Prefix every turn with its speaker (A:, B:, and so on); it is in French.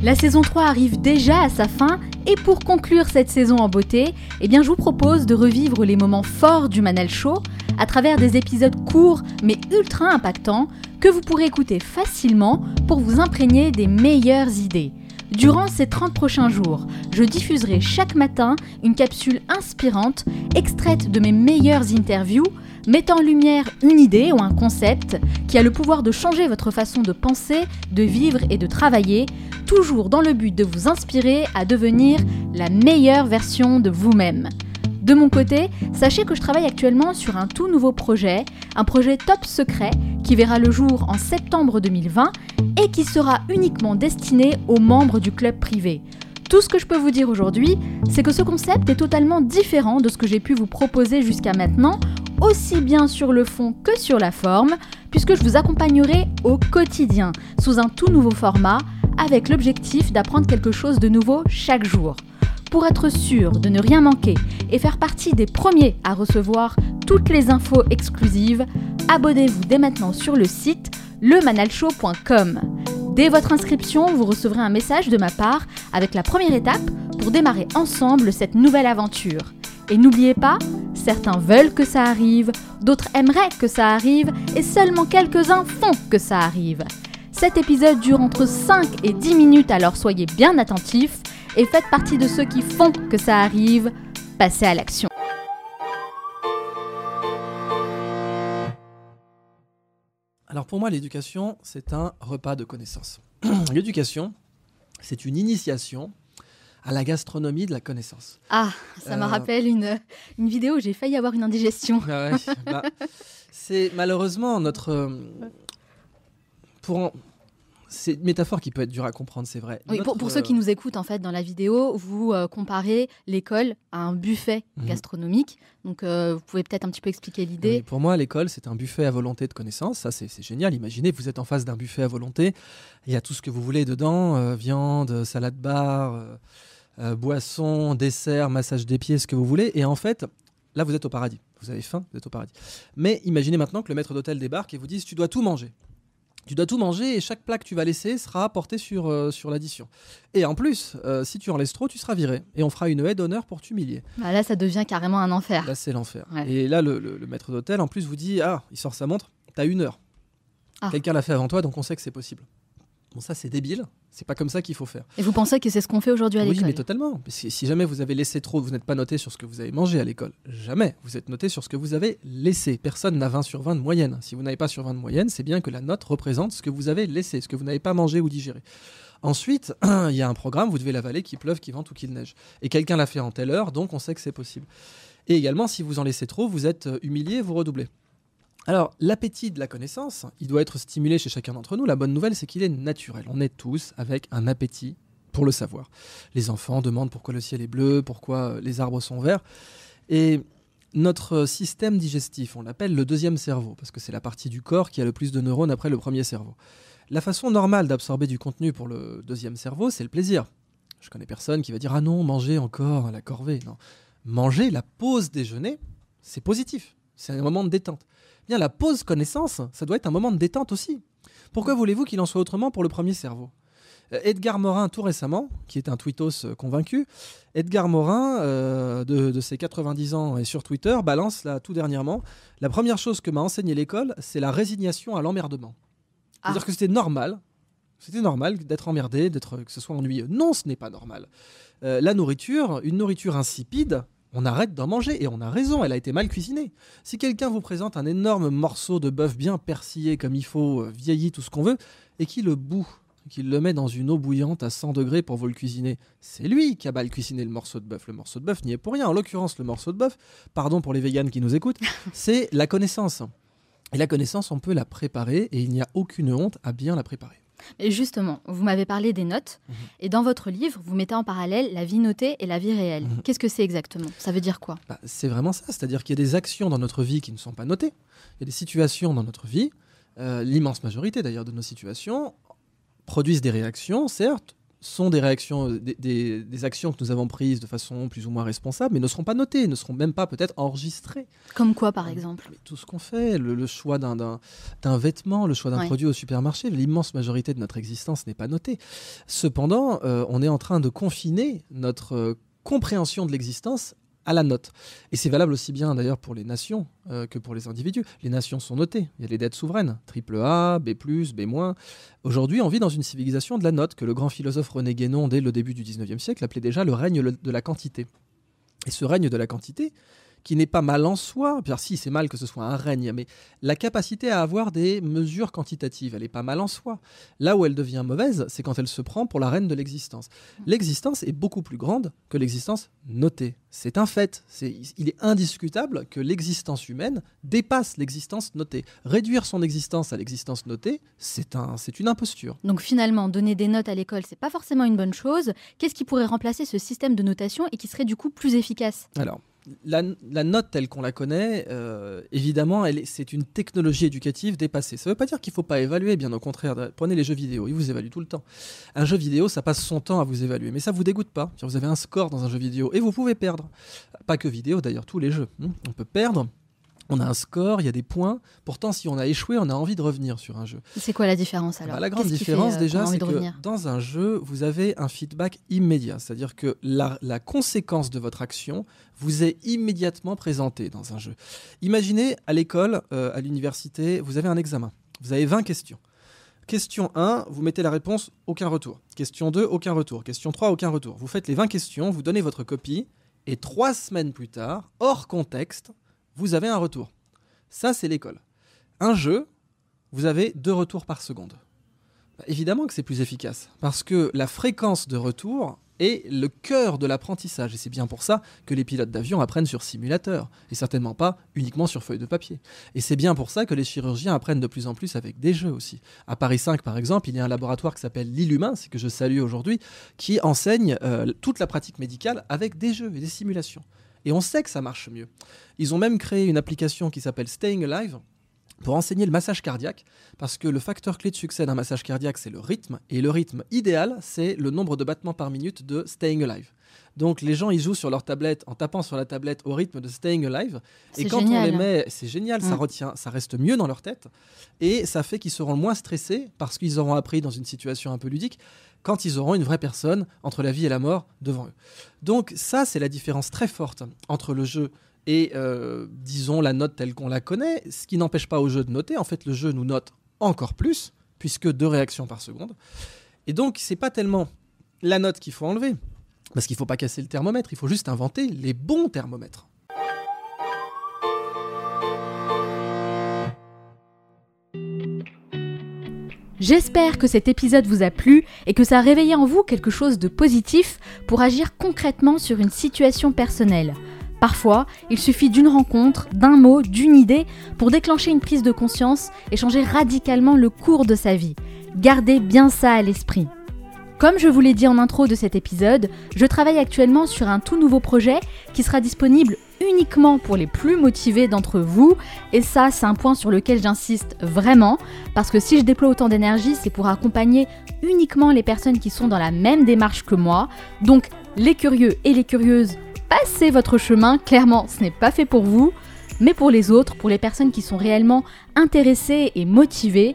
A: La saison 3 arrive déjà à sa fin et pour conclure cette saison en beauté, eh je vous propose de revivre les moments forts du Manal Show à travers des épisodes courts mais ultra impactants que vous pourrez écouter facilement pour vous imprégner des meilleures idées. Durant ces 30 prochains jours, je diffuserai chaque matin une capsule inspirante extraite de mes meilleures interviews mettant en lumière une idée ou un concept qui a le pouvoir de changer votre façon de penser, de vivre et de travailler, toujours dans le but de vous inspirer à devenir la meilleure version de vous-même. De mon côté, sachez que je travaille actuellement sur un tout nouveau projet, un projet top secret qui verra le jour en septembre 2020 et qui sera uniquement destiné aux membres du club privé. Tout ce que je peux vous dire aujourd'hui, c'est que ce concept est totalement différent de ce que j'ai pu vous proposer jusqu'à maintenant, aussi bien sur le fond que sur la forme, puisque je vous accompagnerai au quotidien, sous un tout nouveau format, avec l'objectif d'apprendre quelque chose de nouveau chaque jour. Pour être sûr de ne rien manquer et faire partie des premiers à recevoir toutes les infos exclusives, abonnez-vous dès maintenant sur le site lemanalshow.com. Dès votre inscription, vous recevrez un message de ma part avec la première étape pour démarrer ensemble cette nouvelle aventure. Et n'oubliez pas, certains veulent que ça arrive, d'autres aimeraient que ça arrive, et seulement quelques-uns font que ça arrive. Cet épisode dure entre 5 et 10 minutes, alors soyez bien attentifs et faites partie de ceux qui font que ça arrive. Passez à l'action.
B: Alors pour moi, l'éducation, c'est un repas de connaissances. l'éducation, c'est une initiation à la gastronomie de la connaissance.
A: Ah, ça me
B: Euh.
A: rappelle une, une vidéo où j'ai failli avoir une indigestion.
B: Ah ouais, bah, c'est malheureusement notre. euh, Pour en- C'est une métaphore qui peut être dure à comprendre, c'est vrai.
A: Oui, pour,
B: Notre,
A: pour ceux qui
B: euh,
A: nous écoutent, en fait, dans la vidéo, vous euh, comparez l'école à un buffet
B: Mhm.
A: gastronomique. Donc, euh, vous pouvez peut-être un petit peu expliquer
B: oui,
A: l'idée.
B: pour moi, l'école, c'est un buffet à volonté de connaissances. Ça, c'est c'est génial. Imaginez, vous êtes en face d'un buffet à volonté. Il y a tout ce que vous voulez dedans euh, viande, salade bar, euh, euh, boisson, dessert, massage des pieds, ce que vous voulez. Et en fait, là, vous êtes au paradis. Vous avez faim, vous êtes au paradis. Mais imaginez maintenant que le maître d'hôtel débarque et vous dise Tu dois tout manger. Tu dois tout manger et chaque plat que tu vas laisser sera porté sur, euh, sur l'addition. Et en plus, euh, si tu en laisses trop, tu seras viré. Et on fera une haie d'honneur pour t'humilier.
A: Bah, là, ça devient carrément un enfer.
B: Là, c'est l'enfer.
A: Ouais.
B: Et là, le, le- le maître d'hôtel, en plus, vous dit Ah, il sort sa montre, t'as une heure.
A: Ah.
B: Quelqu'un l'a fait avant toi, donc on sait que c'est possible. Bon, ça, c'est débile. C'est pas comme ça qu'il faut faire.
A: Et vous pensez que c'est ce qu'on fait aujourd'hui à
B: Oui,
A: l'école
B: mais totalement. Si, si jamais vous avez laissé trop, vous n'êtes pas noté sur ce que vous avez mangé à l'école. Jamais. Vous êtes noté sur ce que vous avez laissé. Personne n'a 20 sur 20 de moyenne. Si vous n'avez pas sur 20 de moyenne, c'est bien que la note représente ce que vous avez laissé, ce que vous n'avez pas mangé ou digéré. Ensuite, il y a un programme, vous devez l'avaler, qu'il pleuve, qu'il vente ou qu'il neige. Et quelqu'un l'a fait en telle heure, donc on sait que c'est possible. Et également, si vous en laissez trop, vous êtes euh, humilié, vous redoublez. Alors, l'appétit de la connaissance, il doit être stimulé chez chacun d'entre nous. La bonne nouvelle, c'est qu'il est naturel. On est tous avec un appétit pour le savoir. Les enfants demandent pourquoi le ciel est bleu, pourquoi euh, les arbres sont verts. Et notre euh, système digestif, on l'appelle le deuxième cerveau, parce que c'est la partie du corps qui a le plus de neurones après le premier cerveau. La façon normale d'absorber du contenu pour le deuxième cerveau, c'est le plaisir. Je connais personne qui va dire Ah non, manger encore, la corvée. Non. Manger, la pause déjeuner, c'est positif. C'est un moment de détente. Bien, la pause connaissance, ça doit être un moment de détente aussi. Pourquoi voulez-vous qu'il en soit autrement pour le premier cerveau? Euh, Edgar Morin, tout récemment, qui est un tweetos euh, convaincu, Edgar Morin, euh, de, de ses 90 ans et sur Twitter, balance là tout dernièrement La première chose que m'a enseigné l'école, c'est la résignation à l'emmerdement.
A: Ah.
B: C'est-à-dire que c'était normal. C'était normal d'être emmerdé, d'être que ce soit ennuyeux. Non, ce n'est pas normal. Euh, la nourriture, une nourriture insipide, on arrête d'en manger et on a raison, elle a été mal cuisinée. Si quelqu'un vous présente un énorme morceau de bœuf bien persillé comme il faut, euh, vieilli, tout ce qu'on veut, et qu'il le bout, qu'il le met dans une eau bouillante à 100 degrés pour vous le cuisiner, c'est lui qui a mal cuisiné le morceau de bœuf. Le morceau de bœuf n'y est pour rien. En l'occurrence, le morceau de bœuf, pardon pour les véganes qui nous écoutent, c'est la connaissance. Et la connaissance, on peut la préparer et il n'y a aucune honte à bien la préparer.
A: Et justement, vous m'avez parlé des notes.
B: Mhm.
A: Et dans votre livre, vous mettez en parallèle la vie notée et la vie réelle.
B: Mhm.
A: Qu'est-ce que c'est exactement? Ça veut dire quoi?
B: Bah, c'est vraiment ça, c'est-à-dire qu'il y a des actions dans notre vie qui ne sont pas notées. Il y a des situations dans notre vie, euh, l'immense majorité d'ailleurs de nos situations produisent des réactions, certes, sont des réactions, des, des- des actions que nous avons prises de façon plus ou moins responsable, mais ne seront pas notées, ne seront même pas peut-être enregistrées.
A: Comme quoi, par exemple
B: Mais tout ce qu'on fait, le, le choix d'un- vêtement, le choix d'un
A: Ouais.
B: produit au supermarché, l'immense majorité de notre existence n'est pas notée. Cependant, euh, on est en train de confiner notre euh, compréhension de l'existence à la note. Et c'est valable aussi bien d'ailleurs pour les nations euh, que pour les individus. Les nations sont notées. Il y a les dettes souveraines, triple A, B+, B-. Aujourd'hui, on vit dans une civilisation de la note que le grand philosophe René Guénon, dès le début du 19e siècle, appelait déjà le règne de la quantité. Et ce règne de la quantité, qui n'est pas mal en soi, car si c'est mal que ce soit un règne, mais la capacité à avoir des mesures quantitatives, elle est pas mal en soi. Là où elle devient mauvaise, c'est quand elle se prend pour la reine de l'existence. L'existence est beaucoup plus grande que l'existence notée. C'est un fait. C'est- il est indiscutable que l'existence humaine dépasse l'existence notée. Réduire son existence à l'existence notée, c'est un, c'est une imposture.
A: Donc finalement, donner des notes à l'école, c'est pas forcément une bonne chose. Qu'est-ce qui pourrait remplacer ce système de notation et qui serait du coup plus efficace?
B: Alors, la, note telle qu'on la connaît, euh, évidemment, c'est une technologie éducative dépassée. Ça ne veut pas dire qu'il ne faut pas évaluer, bien au contraire. Prenez les jeux vidéo, ils vous évaluent tout le temps. Un jeu vidéo, ça passe son temps à vous évaluer, mais ça vous dégoûte pas. Vous avez un score dans un jeu vidéo et vous pouvez perdre. Pas que vidéo, d'ailleurs, tous les jeux. hein. On peut perdre. On a un score, il y a des points. Pourtant, si on a échoué, on a envie de revenir sur un jeu.
A: C'est quoi la différence alors
B: Bah, la grande
A: fait,
B: différence
A: euh,
B: déjà, c'est que dans un jeu, vous avez un feedback immédiat. C'est-à-dire que la, la conséquence de votre action vous est immédiatement présentée dans un jeu. Imaginez à l'école, euh, à l'université, vous avez un examen. Vous avez 20 questions. Question 1, vous mettez la réponse, aucun retour. Question 2, aucun retour. Question 3, aucun retour. Vous faites les 20 questions, vous donnez votre copie, et trois semaines plus tard, hors contexte, vous avez un retour. Ça, c'est l'école. Un jeu, vous avez deux retours par seconde. Bah, évidemment que c'est plus efficace, parce que la fréquence de retour est le cœur de l'apprentissage. Et c'est bien pour ça que les pilotes d'avion apprennent sur simulateur, et certainement pas uniquement sur feuille de papier. Et c'est bien pour ça que les chirurgiens apprennent de plus en plus avec des jeux aussi. À Paris 5, par exemple, il y a un laboratoire qui s'appelle l'Illumin, c'est que je salue aujourd'hui, qui enseigne euh, toute la pratique médicale avec des jeux et des simulations. Et on sait que ça marche mieux. Ils ont même créé une application qui s'appelle Staying Alive, pour enseigner le massage cardiaque, parce que le facteur clé de succès d'un massage cardiaque, c'est le rythme, et le rythme idéal, c'est le nombre de battements par minute de Staying Alive. Donc les gens, ils jouent sur leur tablette en tapant sur la tablette au rythme de Staying Alive, et quand on les met, c'est génial, ça
A: Mm.
B: retient, ça reste mieux dans leur tête, et ça fait qu'ils seront moins stressés, parce qu'ils auront appris dans une situation un peu ludique, quand ils auront une vraie personne entre la vie et la mort devant eux. Donc ça, c'est la différence très forte entre le jeu et, euh, disons, la note telle qu'on la connaît, ce qui n'empêche pas au jeu de noter. En fait, le jeu nous note encore plus, puisque deux réactions par seconde. Et donc, c'est pas tellement la note qu'il faut enlever, parce qu'il faut pas casser le thermomètre, il faut juste inventer les bons thermomètres.
A: J'espère que cet épisode vous a plu et que ça a réveillé en vous quelque chose de positif pour agir concrètement sur une situation personnelle. Parfois, il suffit d'une rencontre, d'un mot, d'une idée pour déclencher une prise de conscience et changer radicalement le cours de sa vie. Gardez bien ça à l'esprit. Comme je vous l'ai dit en intro de cet épisode, je travaille actuellement sur un tout nouveau projet qui sera disponible uniquement pour les plus motivés d'entre vous. Et ça, c'est un point sur lequel j'insiste vraiment, parce que si je déploie autant d'énergie, c'est pour accompagner uniquement les personnes qui sont dans la même démarche que moi. Donc, les curieux et les curieuses, passez votre chemin, clairement, ce n'est pas fait pour vous. Mais pour les autres, pour les personnes qui sont réellement intéressées et motivées,